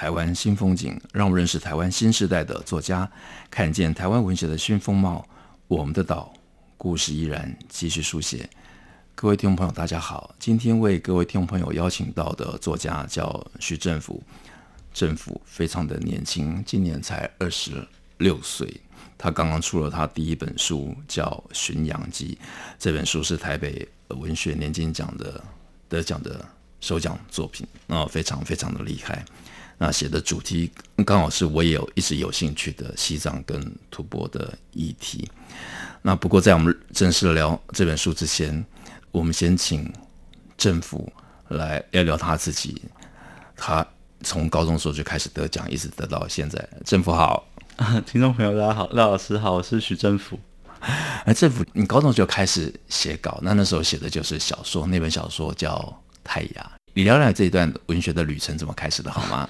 台湾新风景，让我认识台湾新时代的作家，看见台湾文学的新风貌。我们的岛，故事依然继续书写。各位听众朋友，大家好，今天为各位听众朋友邀请到的作家叫徐政甫。政甫非常的年轻，今年才二十六岁。他刚刚出了他第一本书，叫《巡洋记》。这本书是台北文学年金奖的。得奖的首奖作品，那非常非常的厉害。那写的主题刚好是我也有一直有兴趣的西藏跟吐蕃的议题。那不过在我们正式聊这本书之前，我们先请政府来聊聊他自己。他从高中时候就开始得奖，一直得到现在。政府好，听众朋友大家好，廖老师好，我是徐政府。哎政府，你高中就开始写稿，那那时候写的就是小说，那本小说叫《太阳》。你聊聊这一段文学的旅程怎么开始的，好吗？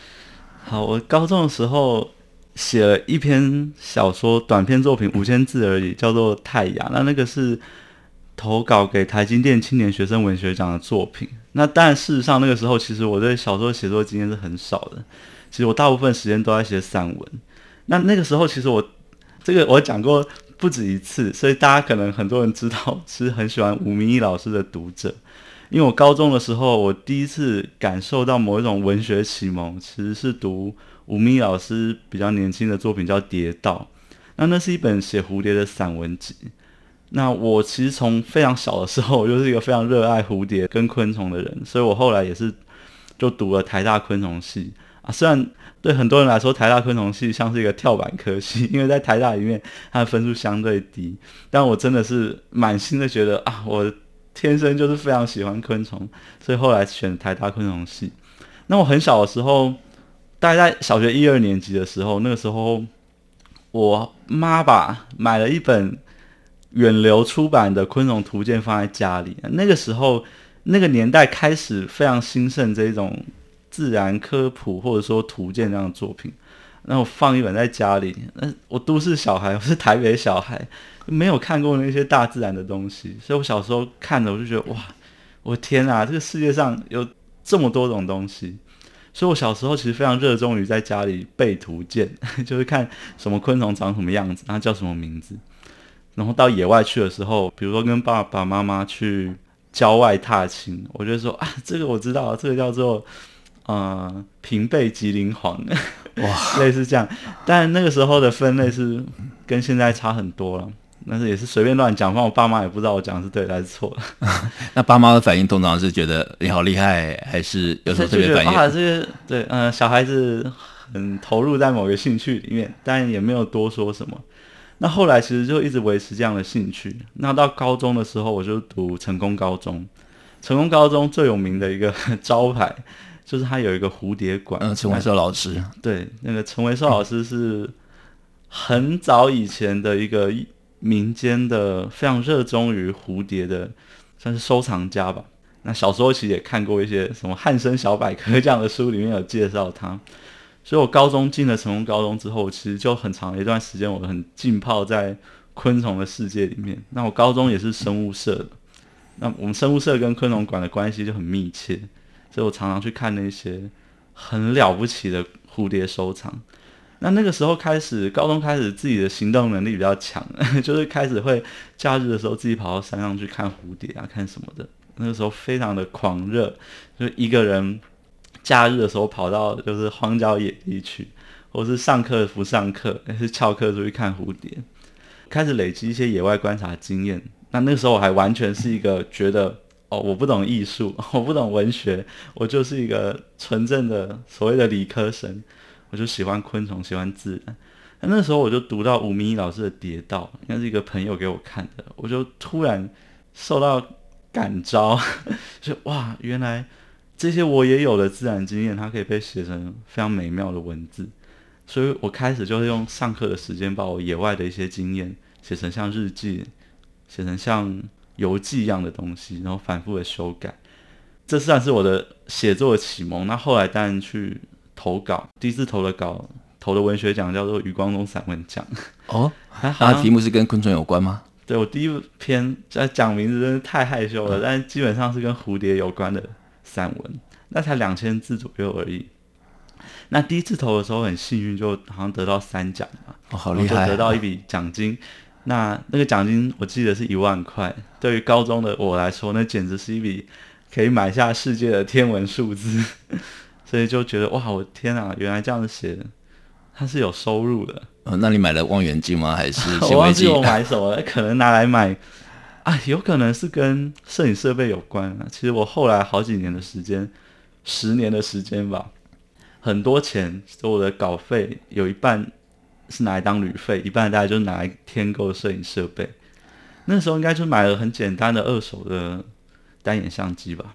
好，我高中的时候写了一篇小说，短篇作品五千字而已，叫做《太阳》。那那个是投稿给台金店青年学生文学奖的作品。那当然，事实上那个时候，其实我对小说写作经验是很少的。其实我大部分时间都在写散文。那那个时候，其实我这个我讲过。不止一次，所以大家可能很多人知道，是很喜欢吴明益老师的读者。因为我高中的时候，我第一次感受到某一种文学启蒙，其实是读吴明老师比较年轻的作品，叫《蝶道》。那那是一本写蝴蝶的散文集。那我其实从非常小的时候，我就是一个非常热爱蝴蝶跟昆虫的人，所以我后来也是就读了台大昆虫系啊，虽然。对很多人来说，台大昆虫系像是一个跳板科系，因为在台大里面，它的分数相对低。但我真的是满心的觉得啊，我天生就是非常喜欢昆虫，所以后来选台大昆虫系。那我很小的时候，大概在小学一二年级的时候，那个时候我妈吧买了一本远流出版的《昆虫图鉴》放在家里。那个时候，那个年代开始非常兴盛这一种。自然科普或者说图鉴这样的作品，那我放一本在家里。那我都市小孩，我是台北小孩，没有看过那些大自然的东西，所以我小时候看着我就觉得哇，我天啊，这个世界上有这么多种东西。所以我小时候其实非常热衷于在家里背图鉴，就是看什么昆虫长什么样子，它叫什么名字。然后到野外去的时候，比如说跟爸爸妈妈去郊外踏青，我就说啊，这个我知道，这个叫做。呃，平背吉林黄，哇，类似这样，但那个时候的分类是跟现在差很多了。但是也是随便乱讲，反正我爸妈也不知道我讲的是对还是错。那爸妈的反应通常是觉得你好厉害，还是有时候特别反应？啊，这个对，嗯、呃，小孩子很投入在某个兴趣里面，但也没有多说什么。那后来其实就一直维持这样的兴趣。那到高中的时候，我就读成功高中。成功高中最有名的一个 招牌。就是他有一个蝴蝶馆，嗯，陈维寿老师，对，那个陈维寿老师是很早以前的一个民间的非常热衷于蝴蝶的，算是收藏家吧。那小时候其实也看过一些什么汉生小百科这样的书，里面有介绍他。所以我高中进了成功高中之后，其实就很长一段时间，我很浸泡在昆虫的世界里面。那我高中也是生物社的，那我们生物社跟昆虫馆的关系就很密切。所以我常常去看那些很了不起的蝴蝶收藏。那那个时候开始，高中开始自己的行动能力比较强，就是开始会假日的时候自己跑到山上去看蝴蝶啊，看什么的。那个时候非常的狂热，就一个人假日的时候跑到就是荒郊野地去，或是上课不上课，还是翘课出去看蝴蝶，开始累积一些野外观察经验。那那个时候我还完全是一个觉得。哦，我不懂艺术，我不懂文学，我就是一个纯正的所谓的理科生。我就喜欢昆虫，喜欢自然。那那时候我就读到吴明益老师的《蝶道》，应该是一个朋友给我看的，我就突然受到感召，就哇，原来这些我也有的自然经验，它可以被写成非常美妙的文字。所以我开始就是用上课的时间，把我野外的一些经验写成像日记，写成像游记一样的东西，然后反复的修改。这算是我的写作的启蒙。那后来当然去投稿，第一次投的稿，投的文学奖叫做余光中散文奖。哦，那题目是跟昆虫有关吗？对，我第一篇在讲名字真是太害羞了，嗯、但基本上是跟蝴蝶有关的散文，那才两千字左右而已。那第一次投的时候很幸运，就好像得到三奖嘛，哦，好厉害，得到一笔奖金。那那个奖金我记得是一万块，对于高中的我来说，那简直是一笔可以买下世界的天文数字。所以就觉得哇，我天啊，原来这样子写，它是有收入的。呃、哦，那你买了望远镜吗？还是 我忘记我买什么了？可能拿来买啊，有可能是跟摄影设备有关啊。其实我后来好几年的时间，十年的时间吧。很多钱，所有的稿费有一半是拿来当旅费，一半大概就拿来添购摄影设备。那时候应该就买了很简单的二手的单眼相机吧，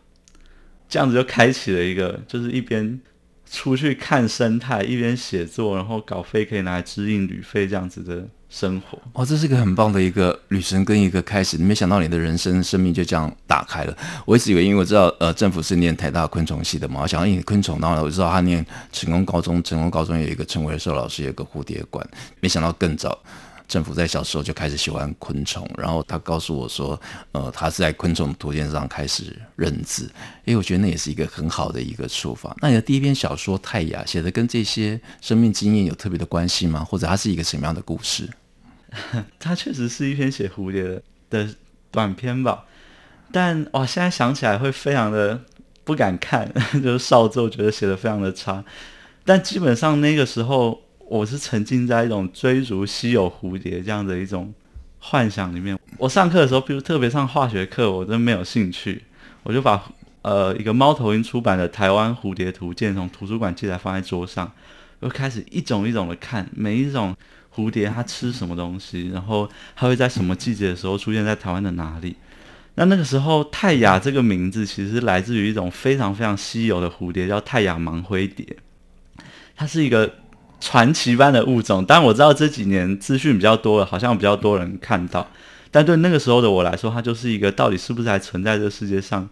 这样子就开启了一个，就是一边出去看生态，一边写作，然后稿费可以拿来支应旅费这样子的。生活哦，这是一个很棒的一个旅程跟一个开始。没想到你的人生生命就这样打开了。我一直以为，因为我知道呃，政府是念台大昆虫系的嘛，我想到你昆虫，当然我知道他念成功高中，成功高中有一个陈伟寿老师有个蝴蝶馆。没想到更早，政府在小时候就开始喜欢昆虫，然后他告诉我说，呃，他是在昆虫图鉴上开始认字。诶，我觉得那也是一个很好的一个出发。那你的第一篇小说《泰雅》写的跟这些生命经验有特别的关系吗？或者它是一个什么样的故事？它确实是一篇写蝴蝶的的短篇吧，但哇，现在想起来会非常的不敢看，就是少作觉得写的非常的差。但基本上那个时候，我是沉浸在一种追逐稀有蝴蝶这样的一种幻想里面。我上课的时候，比如特别上化学课，我真没有兴趣，我就把呃一个猫头鹰出版的《台湾蝴蝶图鉴》从图书馆借来放在桌上，就开始一种一种的看每一种。蝴蝶它吃什么东西？然后它会在什么季节的时候出现在台湾的哪里？那那个时候泰雅这个名字其实来自于一种非常非常稀有的蝴蝶，叫泰雅盲灰蝶。它是一个传奇般的物种。但我知道这几年资讯比较多了，好像比较多人看到。但对那个时候的我来说，它就是一个到底是不是还存在这世界上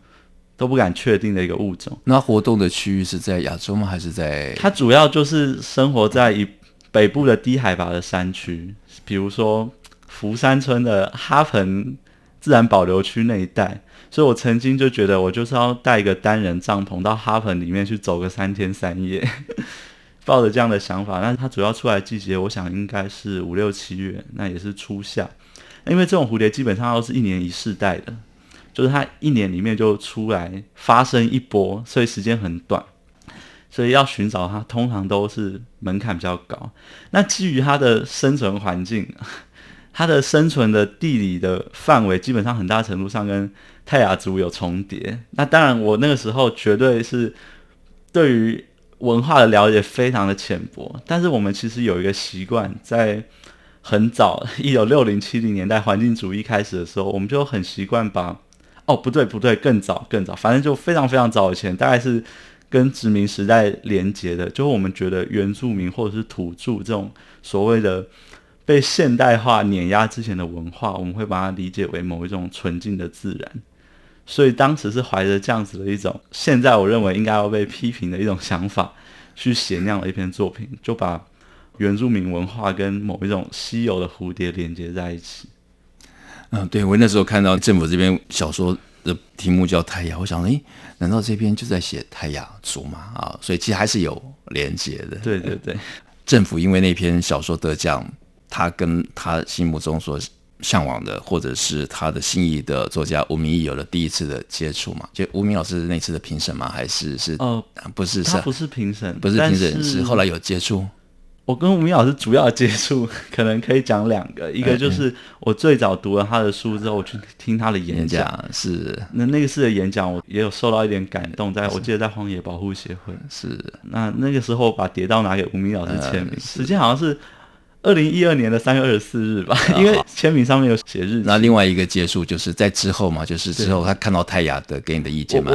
都不敢确定的一个物种。那活动的区域是在亚洲吗？还是在？它主要就是生活在一。北部的低海拔的山区，比如说福山村的哈盆自然保留区那一带，所以我曾经就觉得，我就是要带一个单人帐篷到哈盆里面去走个三天三夜，抱着这样的想法。那它主要出来季节，我想应该是五六七月，那也是初夏。因为这种蝴蝶基本上都是一年一世代的，就是它一年里面就出来发生一波，所以时间很短。所以要寻找它，通常都是门槛比较高。那基于它的生存环境，它的生存的地理的范围，基本上很大程度上跟泰雅族有重叠。那当然，我那个时候绝对是对于文化的了解非常的浅薄。但是我们其实有一个习惯，在很早一九六零七零年代环境主义开始的时候，我们就很习惯把哦，不对不对，更早更早，反正就非常非常早以前，大概是。跟殖民时代连接的，就是我们觉得原住民或者是土著这种所谓的被现代化碾压之前的文化，我们会把它理解为某一种纯净的自然。所以当时是怀着这样子的一种，现在我认为应该要被批评的一种想法，去写那样的一篇作品，就把原住民文化跟某一种稀有的蝴蝶连接在一起。嗯，对，我那时候看到政府这边小说。的题目叫太阳，我想，诶，难道这篇就在写泰雅族吗？啊，所以其实还是有连接的。对对对，政府因为那篇小说得奖，他跟他心目中所向往的，或者是他的心仪的作家吴明义有了第一次的接触嘛？就吴明老师那次的评审吗？还是是？哦、呃，不是，是不是评审，不是评审，是，后来有接触。我跟吴明老师主要的接触，可能可以讲两个，一个就是我最早读了他的书之后，我去听他的演讲，是那那个次的演讲，我也有受到一点感动，在我记得在荒野保护协会，是那那个时候把碟刀拿给吴明老师签名，时间好像是二零一二年的三月二十四日吧，因为签名上面有写日。那另外一个结束就是在之后嘛，就是之后他看到泰雅的给你的意见嘛。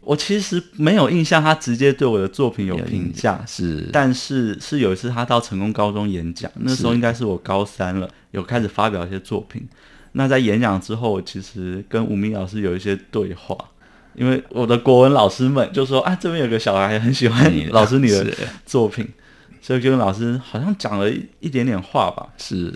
我其实没有印象，他直接对我的作品有评价，是，但是是有一次他到成功高中演讲，那时候应该是我高三了，有开始发表一些作品。那在演讲之后，我其实跟吴明老师有一些对话，因为我的国文老师们就说啊，这边有个小孩很喜欢老师你的作品，所以就跟老师好像讲了一一点点话吧，是。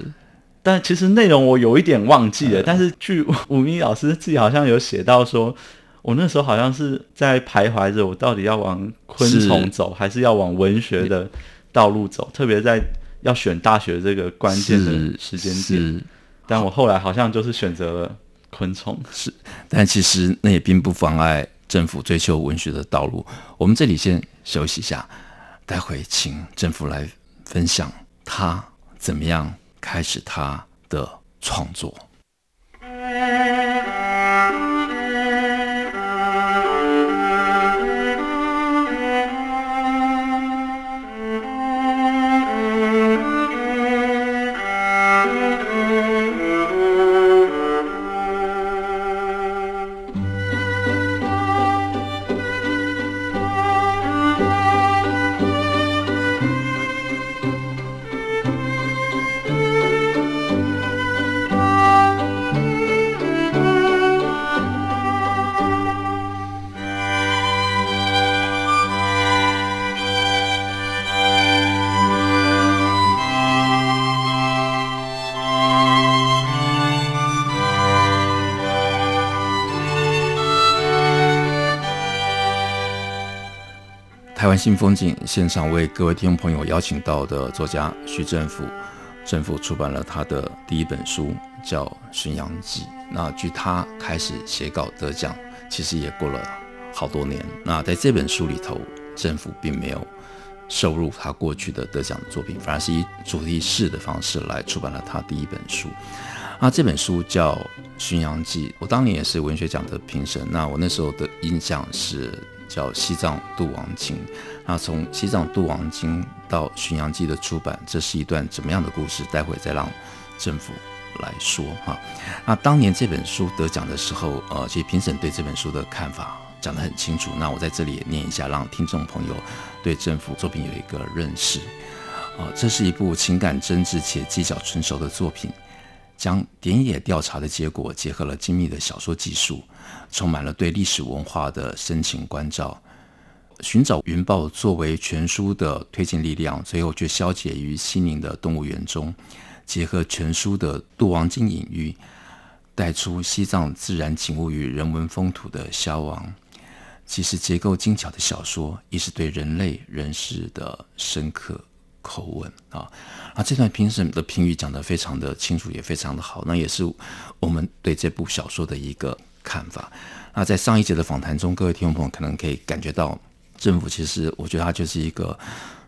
但其实内容我有一点忘记了，嗯、但是据吴明老师自己好像有写到说，我那时候好像是在徘徊着，我到底要往昆虫走，还是要往文学的道路走？特别在要选大学这个关键的时间点，但我后来好像就是选择了昆虫。是，但其实那也并不妨碍政府追求文学的道路。我们这里先休息一下，待会请政府来分享他怎么样。开始他的创作。新风景现场为各位听众朋友邀请到的作家徐政甫，政府出版了他的第一本书，叫《巡洋记》。那距他开始写稿得奖，其实也过了好多年。那在这本书里头，政府并没有收入他过去的得奖作品，反而是以主题式的方式来出版了他第一本书。那这本书叫《巡洋记》，我当年也是文学奖的评审。那我那时候的印象是。叫《西藏度王经》，那从《西藏度王经》到《巡洋记》的出版，这是一段怎么样的故事？待会再让政府来说哈。那当年这本书得奖的时候，呃，其实评审对这本书的看法讲得很清楚。那我在这里也念一下，让听众朋友对政府作品有一个认识。啊、呃，这是一部情感真挚且技巧纯熟的作品。将田野调查的结果结合了精密的小说技术，充满了对历史文化的深情关照。寻找云豹作为全书的推进力量，最后却消解于西宁的动物园中。结合全书的度王经隐喻，带出西藏自然景物与人文风土的消亡。既是结构精巧的小说，亦是对人类人事的深刻。口吻啊，啊，这段评审的评语讲得非常的清楚，也非常的好。那也是我们对这部小说的一个看法。那在上一节的访谈中，各位听众朋友可能可以感觉到，政府其实我觉得他就是一个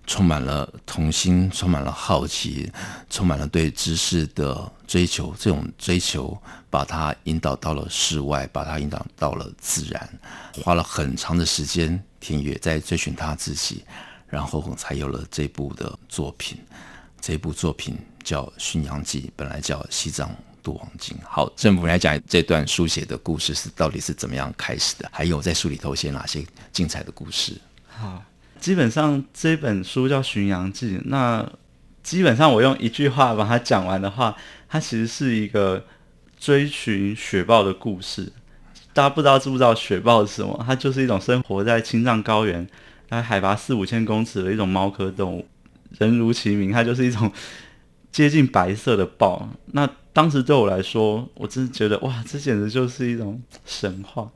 充满了童心、充满了好奇、充满了对知识的追求。这种追求把他引导到了室外，把他引导到了自然，花了很长的时间，田野在追寻他自己。然后才有了这部的作品，这部作品叫《巡洋记》，本来叫《西藏度王经》。好，政甫来讲这段书写的故事是到底是怎么样开始的？还有在书里头写哪些精彩的故事？好，基本上这本书叫《巡洋记》，那基本上我用一句话把它讲完的话，它其实是一个追寻雪豹的故事。大家不知道知不知道雪豹是什么？它就是一种生活在青藏高原。它海拔四五千公尺的一种猫科动物，人如其名，它就是一种 接近白色的豹。那当时对我来说，我真的觉得哇，这简直就是一种神话。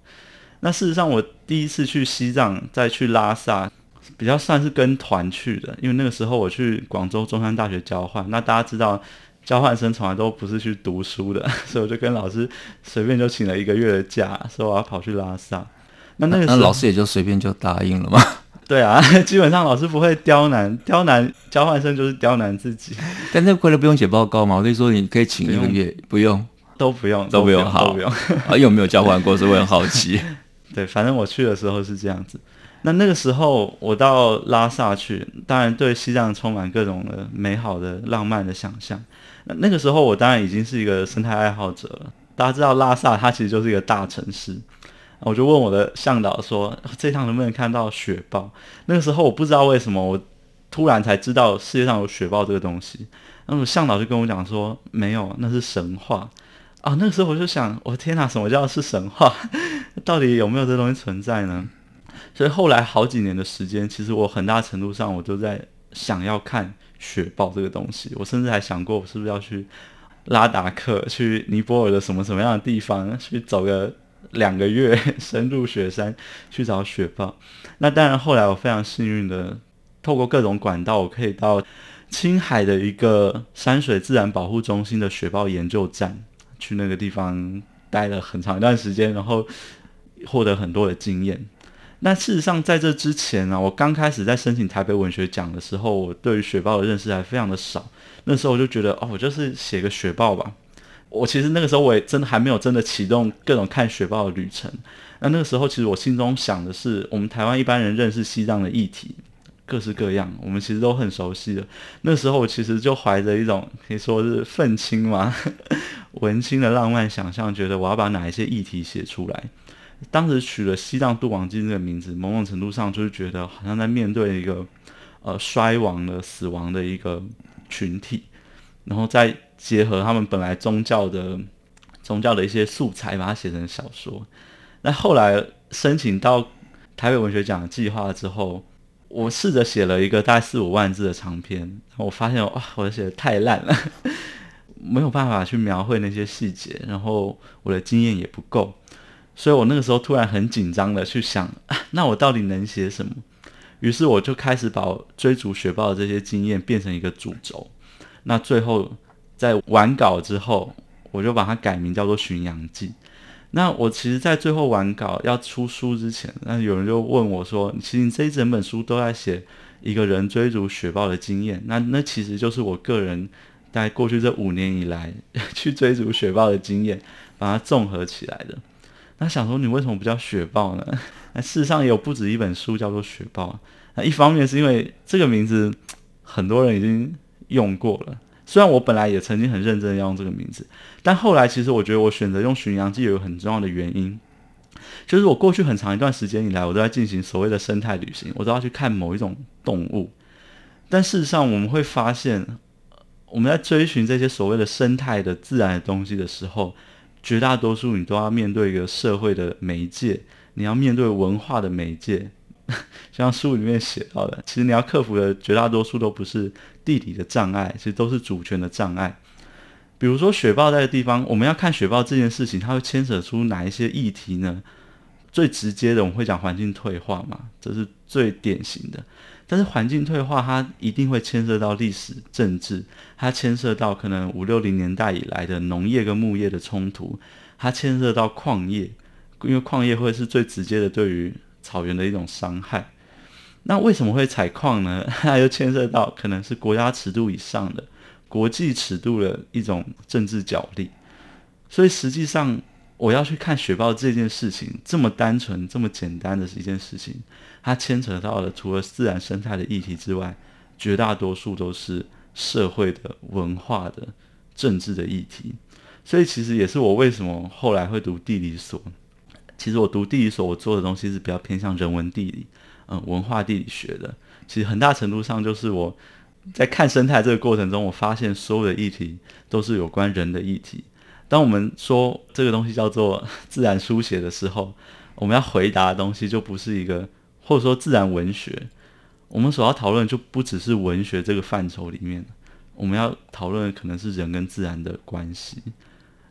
那事实上，我第一次去西藏，再去拉萨，比较算是跟团去的，因为那个时候我去广州中山大学交换。那大家知道，交换生从来都不是去读书的，所以我就跟老师随便就请了一个月的假，说我要跑去拉萨。那那个时候，那老师也就随便就答应了吗？对啊，基本上老师不会刁难，刁难交换生就是刁难自己。但那回来不用写报告吗？我跟你说，你可以请一个月，不用，都不用，都不用，好，都不用。啊，有没有交换过？是我很好奇。对，反正我去的时候是这样子。那那个时候我到拉萨去，当然对西藏充满各种的美好的、浪漫的想象。那那个时候我当然已经是一个生态爱好者了。大家知道拉萨它其实就是一个大城市。我就问我的向导说：“这趟能不能看到雪豹？”那个时候我不知道为什么，我突然才知道世界上有雪豹这个东西。那么向导就跟我讲说：“没有，那是神话。”啊，那个时候我就想：“我天哪，什么叫是神话？到底有没有这东西存在呢？”所以后来好几年的时间，其实我很大程度上我都在想要看雪豹这个东西。我甚至还想过，我是不是要去拉达克、去尼泊尔的什么什么样的地方去走个。两个月 深入雪山去找雪豹，那当然后来我非常幸运的透过各种管道，我可以到青海的一个山水自然保护中心的雪豹研究站去那个地方待了很长一段时间，然后获得很多的经验。那事实上在这之前呢、我刚开始在申请台北文学奖的时候，我对于雪豹的认识还非常的少。那时候我就觉得哦，我就是写个雪豹吧。我其实那个时候我也真的还没有真的启动各种看雪豹的旅程。那那个时候其实我心中想的是，我们台湾一般人认识西藏的议题各式各样，我们其实都很熟悉的。那时候我其实就怀着一种可以说是愤青嘛，文青的浪漫想象，觉得我要把哪一些议题写出来。当时取了西藏度亡记这个名字，某种程度上就是觉得好像在面对一个呃衰亡的死亡的一个群体，然后在。结合他们本来宗教的宗教的一些素材，把它写成小说。那后来申请到台北文学奖计划之后，我试着写了一个大概四五万字的长篇，我发现哇，我写的太烂了，没有办法去描绘那些细节，然后我的经验也不够，所以我那个时候突然很紧张的去想，啊，那我到底能写什么？于是我就开始把追逐雪豹的这些经验变成一个主轴，那最后。在完稿之后，我就把它改名叫做《巡洋记》。那我其实，在最后完稿要出书之前，那有人就问我说：“其实你这一整本书都在写一个人追逐雪豹的经验，那那其实就是我个人在过去这五年以来 去追逐雪豹的经验，把它综合起来的。”那想说你为什么不叫雪豹呢？那事实上也有不止一本书叫做雪豹。那一方面是因为这个名字很多人已经用过了。虽然我本来也曾经很认真的要用这个名字，但后来其实我觉得我选择用《巡洋记》有一个很重要的原因，就是我过去很长一段时间以来，我都在进行所谓的生态旅行，我都要去看某一种动物。但事实上，我们会发现，我们在追寻这些所谓的生态的自然的东西的时候，绝大多数你都要面对一个社会的媒介，你要面对文化的媒介。像书里面写到的，其实你要克服的绝大多数都不是地理的障碍，其实都是主权的障碍。比如说雪豹在的地方，我们要看雪豹这件事情，它会牵扯出哪一些议题呢？最直接的，我们会讲环境退化嘛，这是最典型的。但是环境退化，它一定会牵涉到历史、政治，它牵涉到可能五六零年代以来的农业跟牧业的冲突，它牵涉到矿业，因为矿业会是最直接的对于草原的一种伤害，那为什么会采矿呢？它又牵涉到可能是国家尺度以上的国际尺度的一种政治角力，所以实际上我要去看雪豹这件事情，这么单纯、这么简单的一件事情，它牵扯到了除了自然生态的议题之外，绝大多数都是社会的、文化的、政治的议题，所以其实也是我为什么后来会读地理所。其实我读地理所，我做的东西是比较偏向人文地理，嗯，文化地理学的。其实很大程度上就是我在看生态这个过程中，我发现所有的议题都是有关人的议题。当我们说这个东西叫做 自然书写的时候，我们要回答的东西就不是一个，或者说自然文学，我们所要讨论就不只是文学这个范畴里面，我们要讨论的可能是人跟自然的关系。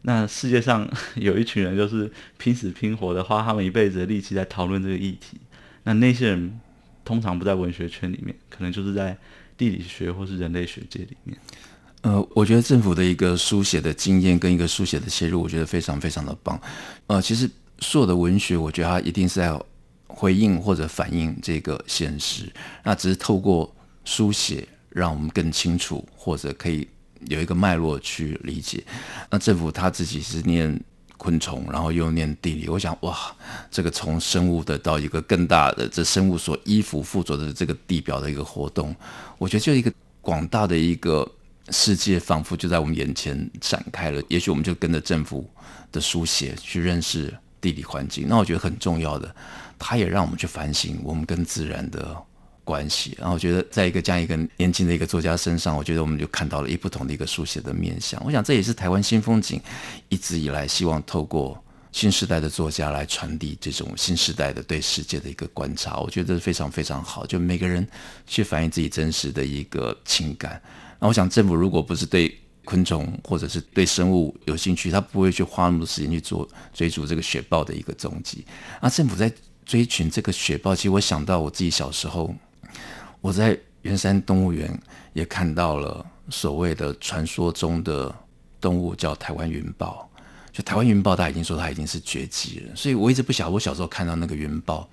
那世界上 有一群人，就是拼死拼活的花他们一辈子的力气在讨论这个议题。那那些人通常不在文学圈里面，可能就是在地理学或是人类学界里面。呃，我觉得政府的一个书写的经验跟一个书写的切入，我觉得非常非常的棒。呃，其实所有的文学，我觉得它一定是在回应或者反映这个现实。那只是透过书写，让我们更清楚或者可以。有一个脉络去理解，那政府他自己是念昆虫，然后又念地理。我想，哇，这个从生物的到一个更大的这生物所依附附着的这个地表的一个活动，我觉得就一个广大的一个世界，仿佛就在我们眼前展开了。也许我们就跟着政府的书写去认识地理环境。那我觉得很重要的，它也让我们去反省我们跟自然的关系。然后我觉得，在一个这样一个年轻的一个作家身上，我觉得我们就看到了一不同的一个书写的面向。我想这也是台湾新风景一直以来希望透过新时代的作家来传递这种新时代的对世界的一个观察。我觉得非常非常好，就每个人去反映自己真实的一个情感。那我想政府如果不是对昆虫或者是对生物有兴趣，他不会去花那么多时间去做追逐这个雪豹的一个踪迹。那政府在追寻这个雪豹，其实我想到我自己小时候，我在圆山动物园也看到了所谓的传说中的动物，叫台湾云豹。就台湾云豹，大家已经说它已经是绝迹了，所以我一直不晓得我小时候看到那个云豹。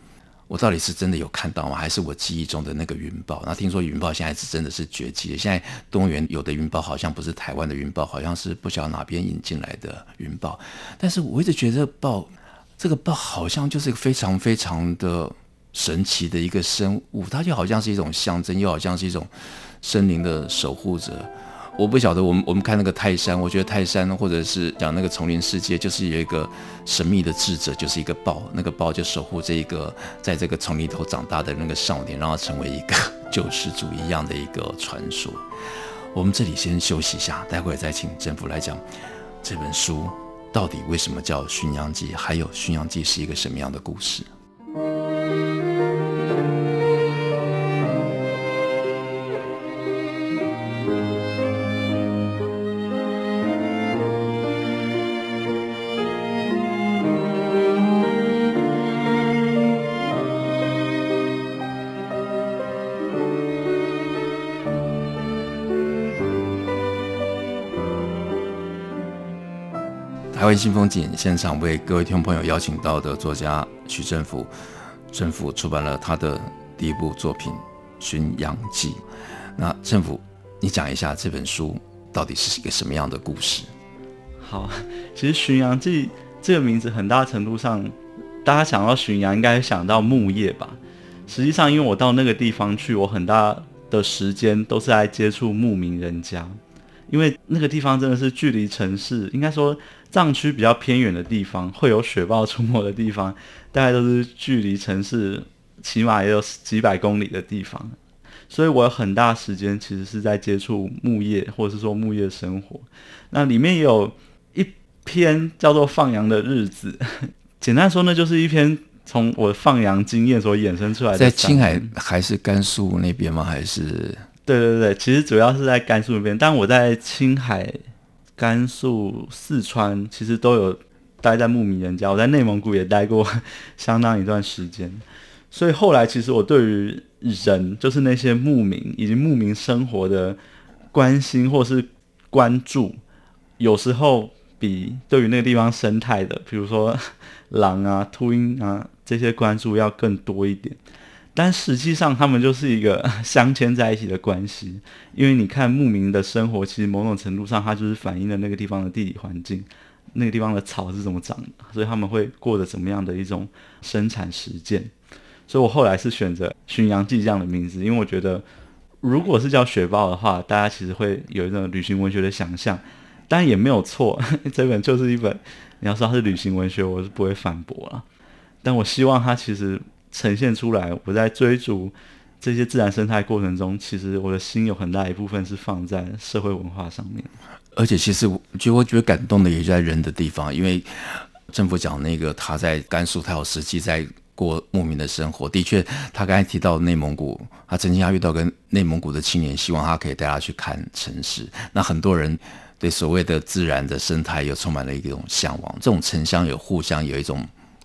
我到底是真的有看到吗？还是我记忆中的那个云豹？那听说云豹现在是真的是绝迹了。现在动物园有的云豹好像不是台湾的云豹，好像是不晓得哪边引进来的云豹。但是我一直觉得豹，这个豹好像就是一个非常非常的神奇的一个生物，它就好像是一种象征，又好像是一种森林的守护者。我不晓得，我们我们看那个泰山，我觉得泰山或者是讲那个丛林世界，就是有一个神秘的智者，就是一个豹，那个豹就守护这一个在这个丛林头长大的那个少年，让他成为一个救世主一样的一个传说。我们这里先休息一下，待会再请政府来讲这本书到底为什么叫《巡洋记》，还有《巡洋记》是一个什么样的故事。湾新风景现场为各位听众朋友邀请到的作家徐政甫，政甫出版了他的第一部作品《巡洋记》。那政甫，你讲一下这本书到底是一个什么样的故事？好，其实《巡洋记》这个名字很大程度上，大家想到巡洋应该想到牧业吧？实际上，因为我到那个地方去，我很大的时间都是在接触牧民人家。因为那个地方真的是距离城市，应该说藏区比较偏远的地方，会有雪豹出没的地方，大概都是距离城市起码也有几百公里的地方。所以我有很大时间其实是在接触牧业，或者是说牧业生活。那里面有一篇叫做《放羊的日子》，简单说呢，就是一篇从我放羊经验所衍生出来的。在青海还是甘肃那边吗？还是？对对对，其实主要是在甘肃那边，但我在青海、甘肃、四川，其实都有待在牧民人家。我在内蒙古也待过 相当一段时间，所以后来其实我对于人，就是那些牧民以及牧民生活的关心或是关注，有时候比对于那个地方生态的，比如说 狼啊、秃鹰啊这些关注要更多一点。但实际上，他们就是一个 镶嵌在一起的关系，因为你看牧民的生活，其实某种程度上，它就是反映了那个地方的地理环境，那个地方的草是怎么长的，所以他们会过着怎么样的一种生产实践。所以我后来是选择《巡洋记》这样的名字，因为我觉得，如果是叫雪豹的话，大家其实会有一种旅行文学的想象，但也没有错，这本就是一本，你要说它是旅行文学，我是不会反驳了。但我希望它其实。呈现出来，我在追逐这些自然生态过程中，其实我的心有很大一部分是放在社会文化上面。而且，其实我觉得我觉得感动的也就在人的地方，因为政府讲那个他在甘肃，他有实际在过牧民的生活。的确，他刚才提到内蒙古，他曾经他遇到跟内蒙古的青年，希望他可以带他去看城市。那很多人对所谓的自然的生态又充满了一种向往，这种城乡有互相有一种。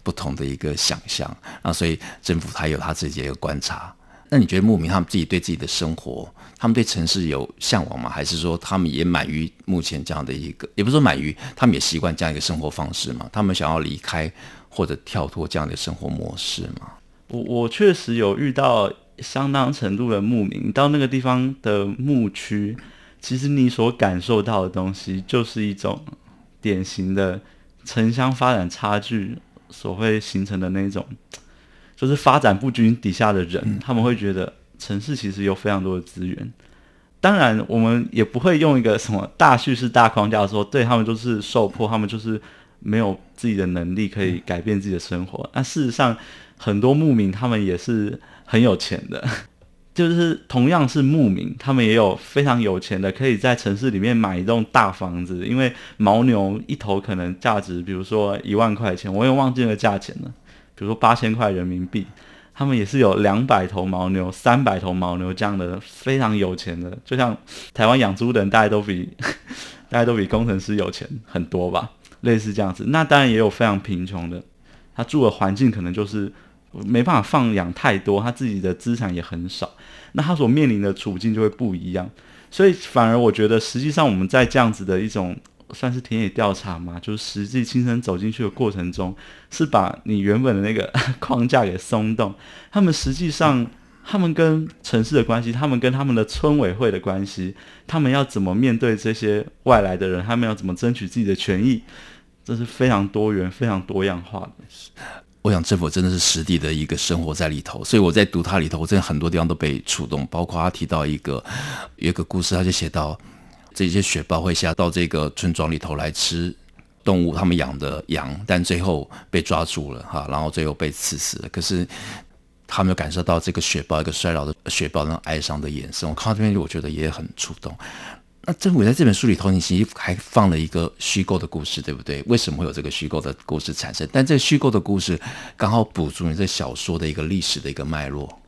不同的一个想象啊，所以政府他有他自己的一个观察。那你觉得牧民他们自己对自己的生活，他们对城市有向往吗？还是说他们也满于目前这样的一个，也不是说满于，他们也习惯这样一个生活方式吗？他们想要离开或者跳脱这样的生活模式吗？我我确实有遇到相当程度的牧民，到那个地方的牧区，其实你所感受到的东西，就是一种典型的城乡发展差距。所会形成的那种，就是发展不均底下的人，他们会觉得城市其实有非常多的资源。当然，我们也不会用一个什么大叙事大框架说，对他们就是受迫，他们就是没有自己的能力可以改变自己的生活。那事实上，很多牧民他们也是很有钱的。就是同样是牧民，他们也有非常有钱的，可以在城市里面买一栋大房子。因为牦牛一头可能价值，比如说一万块钱，我也忘记了价钱了。比如说八千块人民币，他们也是有两百头牦牛、三百头牦牛这样的非常有钱的。就像台湾养猪的人，大家都比 大家都比工程师有钱很多吧，类似这样子。那当然也有非常贫穷的，他住的环境可能就是。没办法放养太多，他自己的资产也很少，那他所面临的处境就会不一样。所以反而我觉得，实际上我们在这样子的一种算是田野调查嘛，就是实际亲身走进去的过程中，是把你原本的那个 框架给松动。他们实际上，他们跟城市的关系，他们跟他们的村委会的关系，他们要怎么面对这些外来的人，他们要怎么争取自己的权益，这是非常多元、非常多样化的。我想政府真的是实地的一个生活在里头，所以我在读它里头，我真的很多地方都被触动。包括他提到一个有一个故事，他就写到这些雪豹会下到这个村庄里头来吃动物，他们养的羊，但最后被抓住了哈，然后最后被刺死了。可是他没有感受到这个雪豹一个衰老的雪豹那种哀伤的眼神。我看到这边，我觉得也很触动。那政府在这本书里头，你其实还放了一个虚构的故事，对不对？为什么会有这个虚构的故事产生？但这个虚构的故事刚好补足你这小说的一个历史的一个脉络。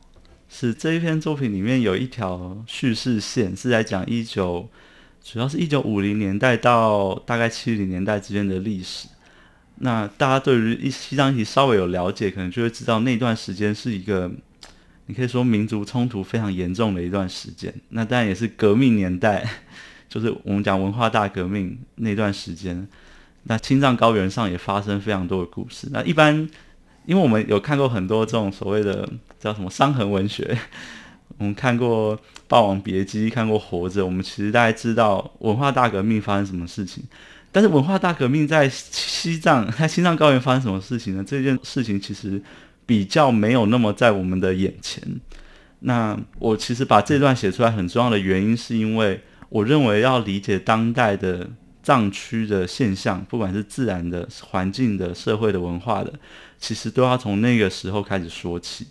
是这一篇作品里面有一条叙事线，是在讲一九，主要是一九五零年代到大概七零年代之间的历史。那大家对于西藏议题稍微有了解，可能就会知道那段时间是一个，你可以说民族冲突非常严重的一段时间。那当然也是革命年代。就是我们讲文化大革命那段时间，那青藏高原上也发生非常多的故事。那一般，因为我们有看过很多这种所谓的叫什么伤痕文学，我们看过《霸王别姬》，看过《活着》，我们其实大概知道文化大革命发生什么事情。但是文化大革命在西藏，在青藏高原发生什么事情呢？这件事情其实比较没有那么在我们的眼前。那我其实把这段写出来很重要的原因，是因为。我认为要理解当代的藏区的现象，不管是自然的、环境的、社会的、文化的，其实都要从那个时候开始说起。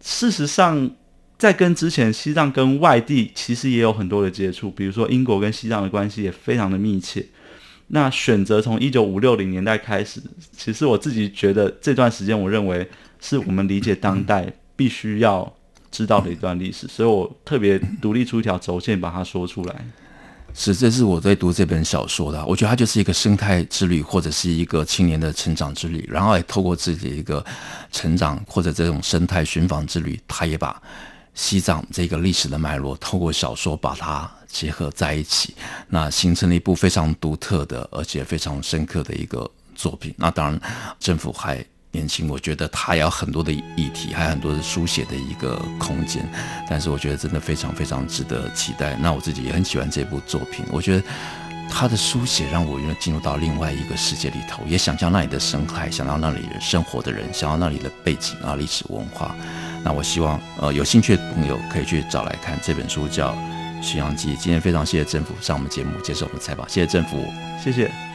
事实上，在跟之前西藏跟外地其实也有很多的接触，比如说英国跟西藏的关系也非常的密切。那选择从一九五六零年代开始，其实我自己觉得这段时间，我认为是我们理解当代必须要。知道的一段历史，所以我特别独立出一条轴线，把它说出来。是，这是我在读这本小说的。我觉得它就是一个生态之旅，或者是一个青年的成长之旅。然后也透过自己的一个成长，或者这种生态寻访之旅，他也把西藏这个历史的脉络，透过小说把它结合在一起，那形成了一部非常独特的，而且非常深刻的一个作品。那当然，政府还。年轻，我觉得他也有很多的议题，还有很多的书写的一个空间，但是我觉得真的非常非常值得期待。那我自己也很喜欢这部作品，我觉得他的书写让我又进入到另外一个世界里头，也想象那里的生态，想到那里生活的人，想到那里的背景啊、历史文化。那我希望呃有兴趣的朋友可以去找来看这本书，叫《巡洋记》。今天非常谢谢政府上我们节目接受我们采访，谢谢政府，谢谢。